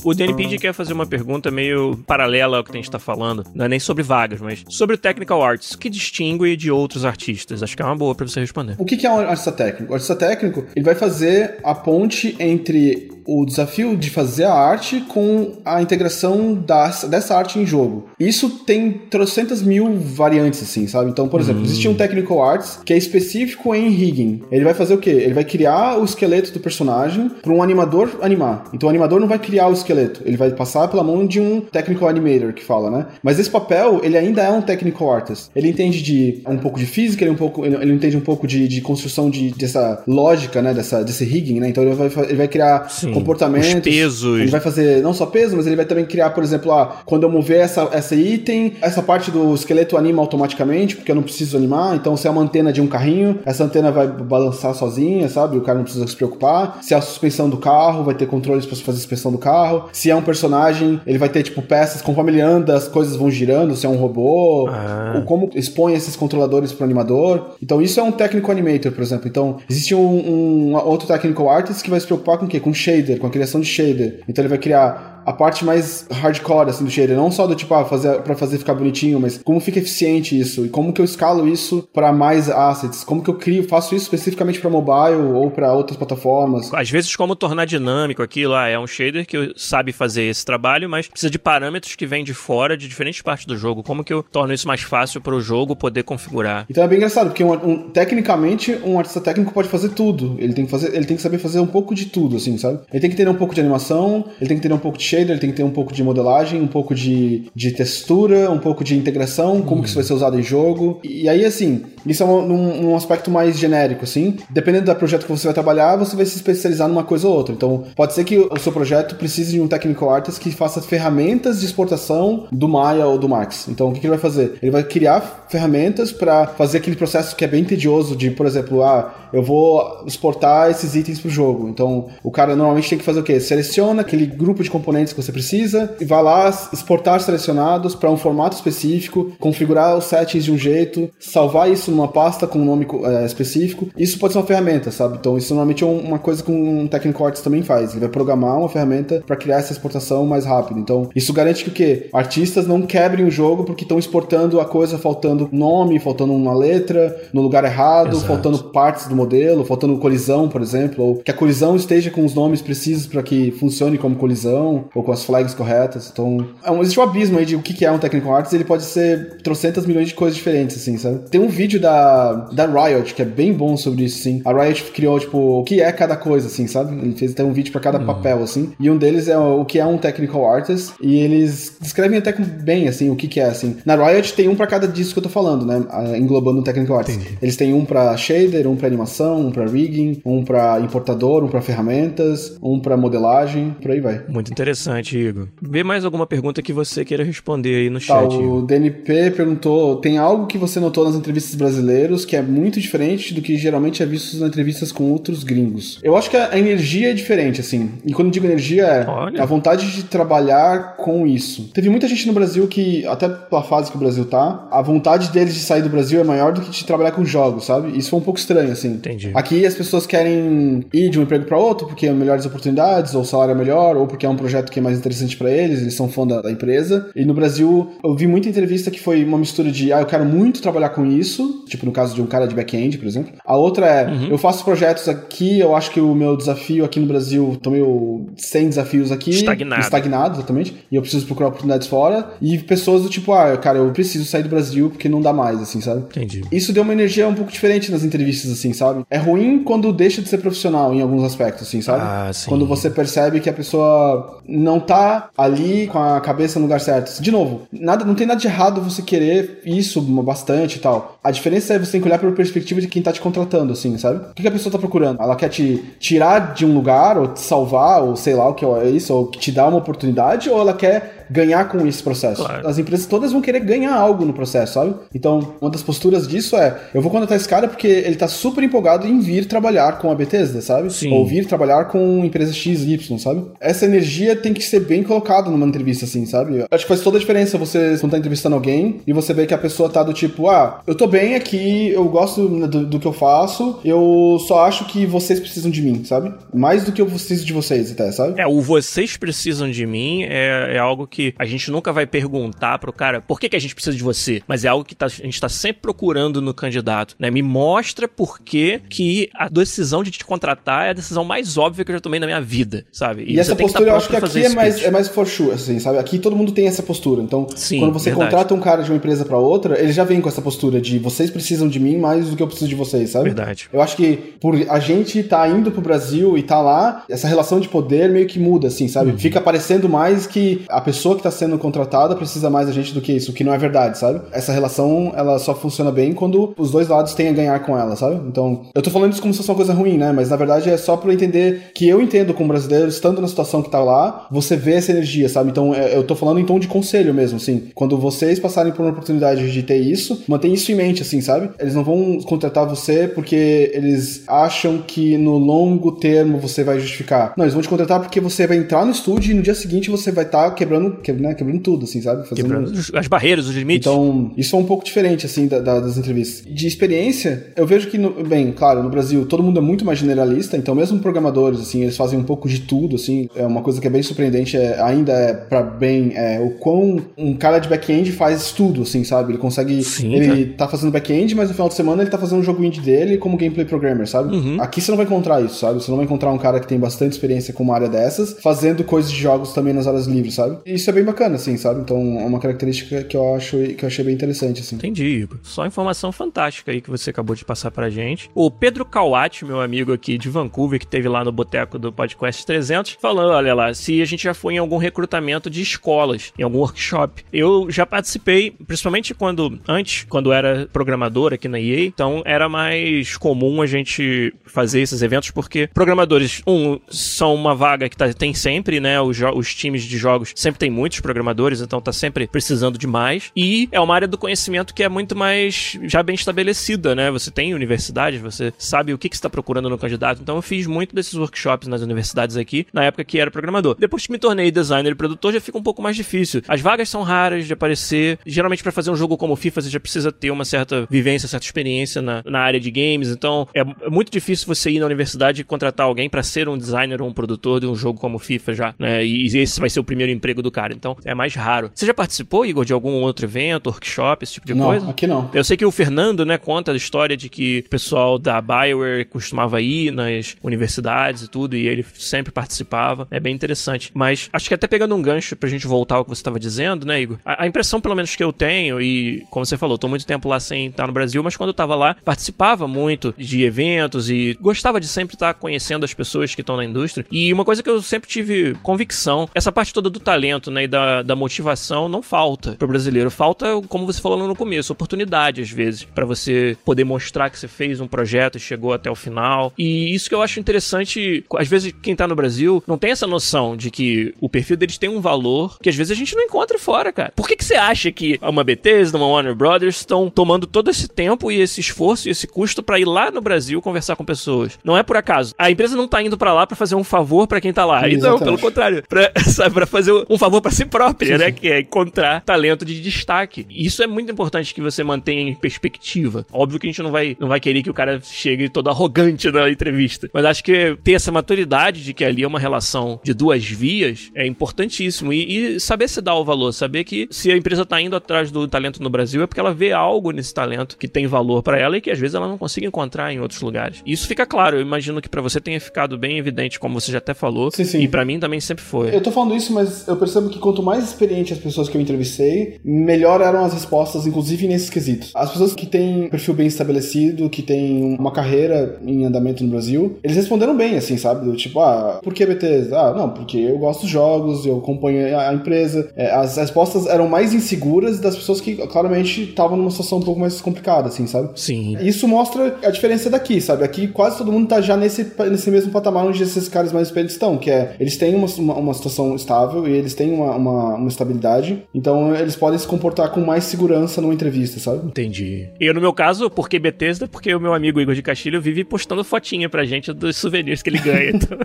O DNPD quer fazer uma pergunta meio paralela ao que a gente está falando. Não é nem sobre vagas, mas sobre o Technical Arts. O que distingue de outros artistas? Acho que é uma boa para você responder. O que é um artista técnico? O artista técnico, ele vai fazer a ponte entre o desafio de fazer a arte com a integração das, dessa arte em jogo. Isso tem trocentas mil variantes, assim, sabe? Então, por exemplo, existe um hum. Technical Arts que é específico em rigging. Ele vai fazer o quê? Ele vai criar o esqueleto do personagem para um animador animar. Então, o animador não vai criar o esqueleto, ele vai passar pela mão de um Technical Animator, que fala, né? Mas esse papel, ele ainda é um Technical Artist. Ele entende de um pouco de física, ele, é um pouco, ele, ele entende um pouco de, de construção de, dessa lógica, né? Dessa, desse rigging, né? Então, ele vai, ele vai criar Sim comportamentos. Os pesos. Ele vai fazer não só peso, mas ele vai também criar, por exemplo, ah, quando eu mover essa, essa item, essa parte do esqueleto anima automaticamente, porque eu não preciso animar. Então, se é uma antena de um carrinho, essa antena vai balançar sozinha, sabe? O cara não precisa se preocupar. Se é a suspensão do carro, vai ter controles para fazer a suspensão do carro. Se é um personagem, ele vai ter, tipo, peças, conforme ele anda, as coisas vão girando, se é um robô, ah. ou como expõe esses controladores pro animador. Então, isso é um técnico animator, por exemplo. Então, existe um, um outro technical artist que vai se preocupar com o quê? Com shader, com a criação de shader. Então, ele vai criar a parte mais hardcore assim do shader, não só do tipo ah, fazer para fazer ficar bonitinho, mas como fica eficiente isso e como que eu escalo isso para mais assets, como que eu crio, faço isso especificamente para mobile ou para outras plataformas. Às vezes como tornar dinâmico aquilo, ah, é um shader que sabe fazer esse trabalho, mas precisa de parâmetros que vêm de fora de diferentes partes do jogo. Como que eu torno isso mais fácil para o jogo poder configurar? Então é bem engraçado, porque um, um, tecnicamente um artista técnico pode fazer tudo. Ele tem que fazer, ele tem que saber fazer um pouco de tudo, assim, sabe? Ele tem que ter um pouco de animação, ele tem que ter um pouco de shader, tem que ter um pouco de modelagem, um pouco de, de textura, um pouco de integração, como que isso vai ser usado em jogo. E aí, assim, isso é um, um, aspecto mais genérico, assim. Dependendo do projeto que você vai trabalhar, você vai se especializar numa coisa ou outra. Então, pode ser que o seu projeto precise de um technical artist que faça ferramentas de exportação do Maya ou do Max. Então, o que, que ele vai fazer? Ele vai criar ferramentas para fazer aquele processo que é bem tedioso de, por exemplo, ah, eu vou exportar esses itens para o jogo. Então, o cara normalmente tem que fazer o quê? Seleciona aquele grupo de componentes que você precisa e vai lá exportar selecionados para um formato específico, configurar os settings de um jeito, salvar isso numa pasta com um nome é, específico. Isso pode ser uma ferramenta, sabe? Então, isso normalmente é uma coisa que um Technical Artist também faz. Ele vai programar uma ferramenta para criar essa exportação mais rápido. Então, isso garante que o quê? Artistas não quebrem o jogo porque estão exportando a coisa faltando nome, faltando uma letra, no lugar errado, Exato. faltando partes do modelo, faltando colisão, por exemplo, ou que a colisão esteja com os nomes precisos para que funcione como colisão, ou com as flags corretas. Então, é um, existe um abismo aí de o que é um Technical Arts, ele pode ser trocentas milhões de coisas diferentes, assim, sabe? Tem um vídeo da, da Riot que é bem bom sobre isso, sim. A Riot criou, tipo, o que é cada coisa, assim, sabe? Ele fez até um vídeo para cada uhum. papel, assim. E um deles é o, o que é um Technical Artist, e eles descrevem até bem, assim, o que que é, assim. Na Riot tem um para cada disco que eu tô falando, né? Englobando o Technical Artist. Entendi. Eles têm um para shader, um para animação, um para rigging, um para importador, um para ferramentas, um para modelagem, por aí vai. Muito interessante, Igor. Vê mais alguma pergunta que você queira responder aí no tá, chat. O DNP perguntou: tem algo que você notou nas entrevistas brasileiros que é muito diferente do que geralmente é visto nas entrevistas com outros gringos? Eu acho que a energia é diferente, assim. E quando digo energia, é Olha. a vontade de trabalhar com isso. Teve muita gente no Brasil que, até pela fase que o Brasil tá, a vontade deles de sair do Brasil é maior do que de trabalhar com jogos, sabe? Isso foi um pouco estranho, assim. Entendi. Aqui as pessoas querem ir de um emprego para outro porque é melhores oportunidades, ou o salário é melhor, ou porque é um projeto que é mais interessante para eles, eles são fã da, da, empresa. E no Brasil, eu vi muita entrevista que foi uma mistura de, ah, eu quero muito trabalhar com isso, tipo no caso de um cara de back-end, por exemplo. A outra é, uhum. eu faço projetos aqui, eu acho que o meu desafio aqui no Brasil, tô meio sem desafios aqui. Estagnado. Estagnado, exatamente. E eu preciso procurar oportunidades fora. E pessoas do tipo, ah, cara, eu preciso sair do Brasil porque não dá mais, assim, sabe? Entendi. Isso deu uma energia um pouco diferente nas entrevistas, assim, sabe? É ruim quando deixa de ser profissional em alguns aspectos, assim, sabe? Ah, sim. Quando você percebe que a pessoa não tá ali com a cabeça no lugar certo. De novo, nada, não tem nada de errado você querer isso bastante e tal. A diferença é você tem que olhar pela perspectiva de quem tá te contratando, assim, sabe? O que a pessoa tá procurando? Ela quer te tirar de um lugar, ou te salvar, ou sei lá o que é isso, ou te dar uma oportunidade, ou ela quer ganhar com esse processo. Claro. As empresas todas vão querer ganhar algo no processo, sabe? Então, uma das posturas disso é: eu vou contratar esse cara porque ele tá super empolgado em vir trabalhar com a Bethesda, sabe? Sim. Ou vir trabalhar com empresa X, Y, sabe? Essa energia tem que ser bem colocada numa entrevista, assim, sabe? Eu acho que faz toda a diferença você, quando tá entrevistando alguém e você vê que a pessoa tá do tipo: ah, eu tô bem aqui, eu gosto do, do que eu faço, eu só acho que vocês precisam de mim, sabe? Mais do que eu preciso de vocês, até, sabe? É, o vocês precisam de mim é, é algo que a gente nunca vai perguntar pro cara por que, que a gente precisa de você, mas é algo que tá, a gente tá sempre procurando no candidato, né? Me mostra por que, que a decisão de te contratar é a decisão mais óbvia que eu já tomei na minha vida, sabe? E, e essa postura eu acho que aqui é mais, é mais for sure, assim, sabe? Aqui todo mundo tem essa postura. Então, Sim, quando você verdade. contrata um cara de uma empresa para outra, ele já vem com essa postura de vocês precisam de mim mais do que eu preciso de vocês, sabe? Verdade. Eu acho que por a gente tá indo pro Brasil e tá lá, essa relação de poder meio que muda, assim, sabe? Uhum. Fica parecendo mais que a pessoa pessoa que tá sendo contratada precisa mais da gente do que isso, o que não é verdade, sabe? Essa relação, ela só funciona bem quando os dois lados têm a ganhar com ela, sabe? Então, eu tô falando isso como se fosse uma coisa ruim, né? Mas na verdade é só eu entender que eu entendo como brasileiro, estando na situação que tá lá, você vê essa energia, sabe? Então, é, eu tô falando em tom de conselho mesmo, assim. Quando vocês passarem por uma oportunidade de ter isso, mantém isso em mente, assim, sabe? Eles não vão contratar você porque eles acham que no longo termo você vai justificar. Não, eles vão te contratar porque você vai entrar no estúdio e no dia seguinte você vai estar tá quebrando, né, quebrando tudo, assim, sabe? Fazendo... Quebrando as barreiras, os limites. Então, isso é um pouco diferente, assim, da, da, das entrevistas. De experiência, eu vejo que, no, bem, claro, no Brasil todo mundo é muito mais generalista, então mesmo programadores, assim, eles fazem um pouco de tudo, assim. É uma coisa que é bem surpreendente, é, ainda é para bem, é, o quão um cara de back-end faz tudo, assim, sabe? Ele consegue. Sim, ele tá. tá fazendo back-end, mas no final de semana ele tá fazendo um jogo indie dele como gameplay programmer, sabe? Uhum. Aqui você não vai encontrar isso, sabe? Você não vai encontrar um cara que tem bastante experiência com uma área dessas, fazendo coisas de jogos também nas áreas livres, sabe? E isso é bem bacana, assim, sabe? Então é uma característica que eu acho que eu achei bem interessante, assim. Entendi. Só informação fantástica aí que você acabou de passar pra gente. O Pedro Kawat, meu amigo aqui de Vancouver, que teve lá no boteco do Podcast 300, falando, olha lá, se a gente já foi em algum recrutamento de escolas, em algum workshop. Eu já participei, principalmente quando, antes, quando era programador aqui na EA, então era mais comum a gente fazer esses eventos, porque programadores, um, são uma vaga que tá, tem sempre, né, os, os times de jogos sempre tem muitos programadores, então tá sempre precisando de mais, e é uma área do conhecimento que é muito mais já bem estabelecida, né, você tem universidades, você sabe o que, que você está procurando no candidato, então eu fiz muito desses workshops nas universidades aqui, na época que era programador. Depois que me tornei designer e produtor, já fica um pouco mais difícil. As vagas são raras de aparecer, geralmente para fazer um jogo como FIFA você já precisa ter uma certa vivência, certa experiência na, na área de games, então é, é muito difícil você ir na universidade e contratar alguém para ser um designer ou um produtor de um jogo como FIFA já, né, e esse vai ser o primeiro emprego do cara, então é mais raro. Você já participou, Igor, de algum outro evento, workshop, esse tipo de não, coisa? aqui não. Eu sei que o Fernando, né, conta a história de que o pessoal da Bioware costumava ir nas universidades e tudo, e ele sempre participava. É bem interessante. Mas acho que até pegando um gancho pra gente voltar ao que você estava dizendo, né, Igor? A, a, impressão, pelo menos, que eu tenho, e como você falou, tô muito tempo lá sem estar no Brasil, mas quando eu tava lá, participava muito de eventos e gostava de sempre estar conhecendo as pessoas que estão na indústria. E uma coisa que eu sempre tive convicção, essa parte toda do talento, né, e da, da motivação não falta pro brasileiro. Falta, como você falou no começo, oportunidade, às vezes, para você poder mostrar que você fez um projeto e chegou até o final. E isso que eu acho interessante, às vezes quem tá no Brasil não tem essa noção de que o perfil deles tem um valor que às vezes a gente não encontra fora, cara. Por que, que você acha que uma Bethesda, uma Warner Brothers estão tomando todo esse tempo e esse esforço e esse custo para ir lá no Brasil conversar com pessoas? Não é por acaso. A empresa não tá indo para lá para fazer um favor para quem tá lá. Sim, então, pelo contrário, pra, sabe, pra fazer um favor para si própria, sim, né? Sim. Que é encontrar talento de destaque. Isso é muito importante que você mantenha em perspectiva. Óbvio que a gente não vai, não vai querer que o cara chegue todo arrogante na entrevista. Mas acho que ter essa maturidade de que ali é uma relação de duas vias é importantíssimo. E, e saber se dar o valor, saber que se a empresa tá indo atrás do talento no Brasil é porque ela vê algo nesse talento que tem valor para ela e que às vezes ela não consiga encontrar em outros lugares. Isso fica claro. Eu imagino que para você tenha ficado bem evidente, como você já até falou. Sim, sim. E para mim também sempre foi. Eu tô falando isso, mas eu percebo que quanto mais experiente as pessoas que eu entrevistei, melhor eram as respostas, inclusive nesses quesitos. As pessoas que têm perfil bem estabelecido, que têm uma carreira em andamento no Brasil, eles responderam bem, assim, sabe? Do tipo, ah, por que Bethesda? Ah, não, porque eu gosto dos jogos, eu acompanho a empresa. É, as respostas eram mais inseguras das pessoas que claramente estavam numa situação um pouco mais complicada, assim, sabe? Sim. Isso mostra a diferença daqui, sabe? Aqui quase todo mundo tá já nesse, nesse mesmo patamar onde esses caras mais experientes estão, que é, eles têm uma, uma, uma situação estável e eles têm uma, uma, uma estabilidade, então eles podem se comportar com mais segurança numa entrevista, sabe? Entendi. Eu, no meu caso, porque Bethesda, porque o meu amigo Igor de Castilho vive postando fotinha pra gente dos souvenirs que ele ganha. Então,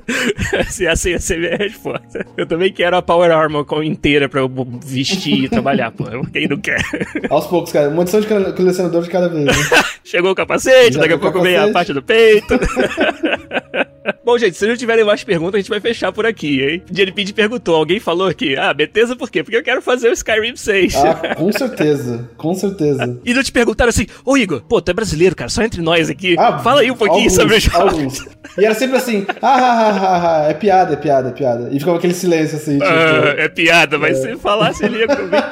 se essa ia ser minha resposta. Eu também quero a Power Armor inteira pra eu vestir e trabalhar, pô. Quem não quer? Aos poucos, cara. Uma edição de colecionador de cada vez. Né? Chegou o capacete, Já daqui a pouco capacete. vem a parte do peito. Bom, gente, se não tiverem mais perguntas, a gente vai fechar por aqui, hein? JLP perguntou, alguém falou aqui, ah, Bethesda por quê? Porque eu quero fazer o Skyrim 6. Ah, com certeza, com certeza. E não te perguntaram assim, ô Igor, pô, tu é brasileiro, cara, só entre nós aqui. Ah, Fala aí um pouquinho alguns, sobre os jogos. E era sempre assim, ah, ah, ah, ah, é piada, é piada, é piada. E ficava aquele silêncio assim, tipo... Ah, é piada, mas é. se falasse ele ia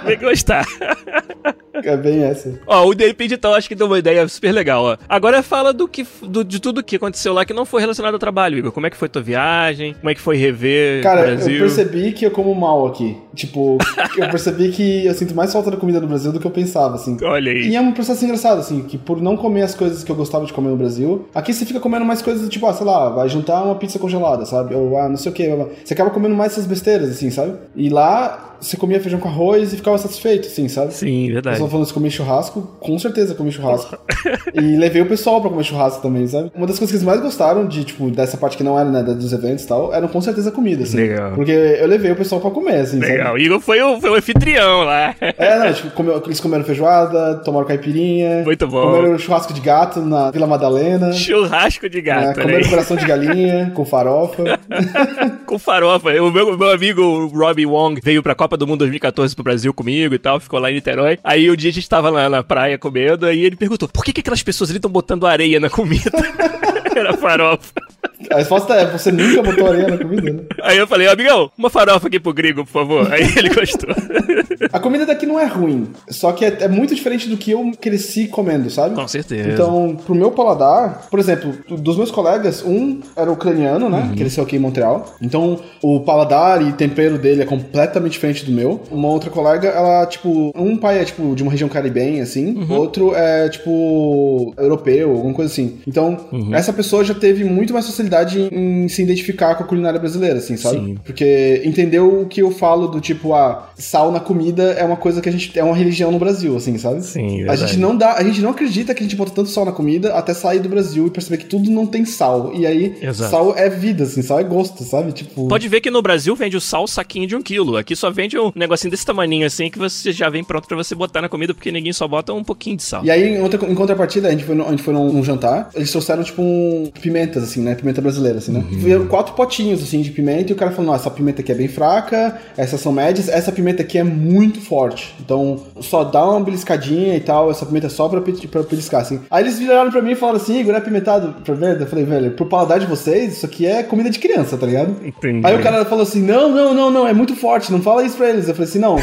bem gostar. É bem essa. Ó, o DP acho que deu uma ideia super legal, ó. Agora fala do que, do, de tudo que aconteceu lá que não foi relacionado ao trabalho, Igor. Igor? Como é que foi tua viagem? Como é que foi rever Cara, o Brasil? eu percebi que eu como mal aqui. Tipo, eu percebi que eu sinto mais falta da comida do Brasil do que eu pensava, assim. Olha aí. E é um processo engraçado, assim, que por não comer as coisas que eu gostava de comer no Brasil, aqui você fica comendo mais coisas, tipo, ah, sei lá, vai juntar uma pizza congelada, sabe? Ou, ah, não sei o que. Você acaba comendo mais essas besteiras, assim, sabe? E lá, você comia feijão com arroz e ficava satisfeito, assim, sabe? Sim, verdade. só falando de comer churrasco, com certeza comi churrasco. e levei o pessoal pra comer churrasco também, sabe? Uma das coisas que eles mais gostaram de, tipo, dessa parte que não era, né, dos eventos e tal, eram com certeza comida, assim. Legal. Porque eu levei o pessoal pra comer, assim, sabe? Legal. O Igor foi o, foi o anfitrião lá. É, não, tipo, comeu- eles comeram feijoada, tomaram caipirinha. Muito bom. Comeram churrasco de gato na Vila Madalena. Churrasco de né, gato, comeram né? coração de galinha com farofa. Com farofa. O meu, meu amigo Robbie Wong veio pra Copa do Mundo 2014 pro Brasil comigo e tal, ficou lá em Niterói. Aí o dia a gente tava lá na praia comendo, aí ele perguntou: por que, que aquelas pessoas ali estão botando areia na comida? Era farofa. A resposta é: você nunca botou areia na comida, né? Aí eu falei, amigão, uma farofa aqui pro gringo, por favor. Aí ele gostou. A comida daqui não é ruim, só que é, é muito diferente do que eu cresci comendo, sabe? Com certeza. Então, pro meu paladar, por exemplo, dos meus colegas, um era ucraniano, né? Uhum. Cresceu aqui em Montreal. Então, o paladar e tempero dele é completamente diferente do meu. Uma outra colega, ela, tipo, um pai é, tipo, de uma região caribenha, assim, Uhum. outro é, tipo, europeu, alguma coisa assim. Então, Uhum. essa pessoa já teve muito mais facilidade em, em se identificar com a culinária brasileira, assim, sabe? Sim. Porque entendeu o que eu falo do tipo, ah, sal na comida é uma coisa que a gente. é uma religião no Brasil, assim, sabe? Sim, A gente não dá, a gente não acredita que a gente bota tanto sal na comida até sair do Brasil e perceber que tudo não tem sal. E aí, Exato. sal é vida, assim, sal é gosto, sabe? Tipo. Pode ver que no Brasil vende o sal saquinho de um quilo. Aqui só vende um negocinho desse tamaninho assim que você já vem pronto pra você botar na comida, porque ninguém só bota um pouquinho de sal. E aí, em, outra, em contrapartida, a gente foi, no- a gente foi num, num jantar, eles trouxeram, tipo, um, pimentas, assim, né? Pimenta brasileira, assim, né? Uhum. Vieram quatro potinhos, assim, de pimenta, e o cara falou, não, essa pimenta aqui é bem fraca, essas são médias, essa pimenta aqui é muito forte. Então, só dá uma beliscadinha e tal, essa pimenta é só pra, pra beliscar, assim. Aí eles viraram pra mim e falaram assim, Igor, é apimentado pra verde? Eu falei, velho, pro paladar de vocês, isso aqui é comida de criança, tá ligado? Entendi. Aí o cara falou assim: não, não, não, não, é muito forte, não fala isso pra eles. Eu falei assim: não.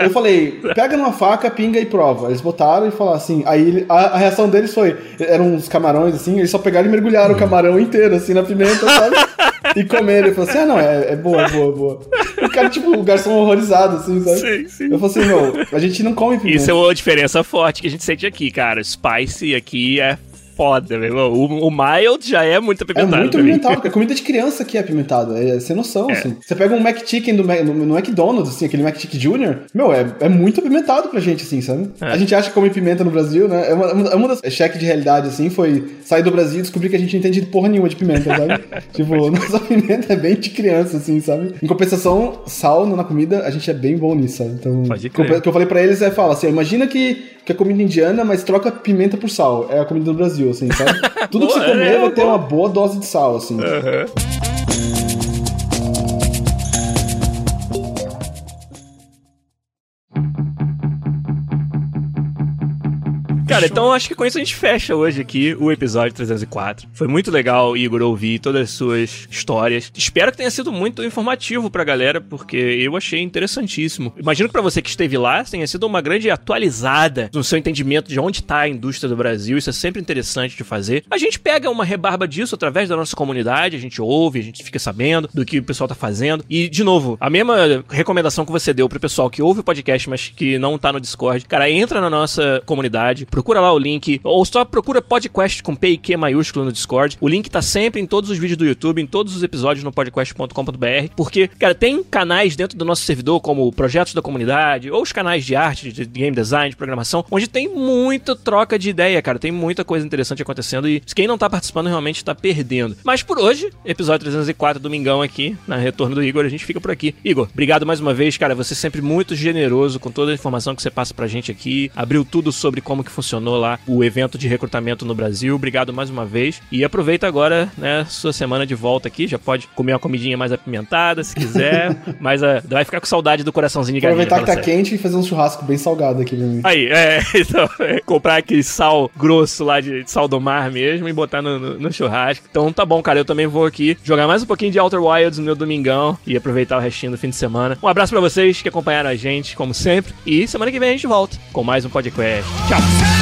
eu falei, pega numa faca, pinga e prova. Eles botaram e falaram assim. Aí a, a reação deles foi: eram uns camarões assim, eles só pegaram e mergulharam o camarão inteiro, assim, na pimenta, sabe? E comeram. Ele falou assim: ah, não, é, é boa, é boa, é boa. O cara, tipo, o garçom horrorizado, assim, sabe? Sim, sim. Eu falei assim: não, a gente não come pimenta. Isso é uma diferença forte que a gente sente aqui, cara. Spicy aqui é foda, meu irmão. O, o mild já é muito É apimentado. muito pra mim. apimentado, porque a comida de criança aqui é apimentada, é sem noção, assim. Você pega um McChicken do, no, no McDonald's, assim, aquele McChicken Jr., meu, é, é muito apimentado pra gente, assim, sabe? É. A gente acha que come pimenta no Brasil, né? É uma, é uma das cheques de realidade, assim, foi sair do Brasil e descobrir que a gente não entende porra nenhuma de pimenta, sabe? tipo, nossa pimenta é bem de criança, assim, sabe? Em compensação, sal na comida, a gente é bem bom nisso, sabe? Então, Pode que crer. o que eu falei pra eles é, fala assim, imagina que, que é comida indiana, mas troca pimenta por sal. É a comida do Brasil, assim, sabe? Tudo que você comer é, vai ter uma boa dose de sal, assim. Aham. Cara, então acho que com isso a gente fecha hoje aqui o episódio 304. Foi muito legal, Igor, ouvir todas as suas histórias. Espero que tenha sido muito informativo pra galera, porque eu achei interessantíssimo. Imagino que pra você que esteve lá, tenha sido uma grande atualizada no seu entendimento de onde tá a indústria do Brasil. Isso é sempre interessante de fazer. A gente pega uma rebarba disso através da nossa comunidade, a gente ouve, a gente fica sabendo do que o pessoal tá fazendo. E, de novo, a mesma recomendação que você deu pro pessoal que ouve o podcast, mas que não tá no Discord, cara, entra na nossa comunidade, procura lá o link, ou só procura podcast com P e Q maiúsculo no Discord. O link tá sempre em todos os vídeos do YouTube, em todos os episódios no podcast.com.br, porque, cara, tem canais dentro do nosso servidor, como projetos da comunidade, ou os canais de arte, de game design, de programação, onde tem muita troca de ideia, cara. Tem muita coisa interessante acontecendo e quem não tá participando realmente tá perdendo. Mas por hoje, episódio 304, domingão aqui, na Retorno do Igor, a gente fica por aqui. Igor, obrigado mais uma vez, cara. Você é sempre muito generoso com toda a informação que você passa pra gente aqui. Abriu tudo sobre como que funcionou lá o evento de recrutamento no Brasil. Obrigado mais uma vez. E aproveita agora, né, sua semana de volta aqui. Já pode comer uma comidinha mais apimentada, se quiser. mas ah, vai ficar com saudade do coraçãozinho de galinha. Aproveitar que tá sério. quente e fazer um churrasco bem salgado aqui mim. Aí, é, então, é, comprar aquele sal grosso lá de sal do mar mesmo e botar no, no- no churrasco. Então tá bom, cara, eu também vou aqui jogar mais um pouquinho de Outer Wilds no meu domingão e aproveitar o restinho do fim de semana. Um abraço pra vocês que acompanharam a gente, como sempre, e semana que vem a gente volta com mais um podcast. Tchau!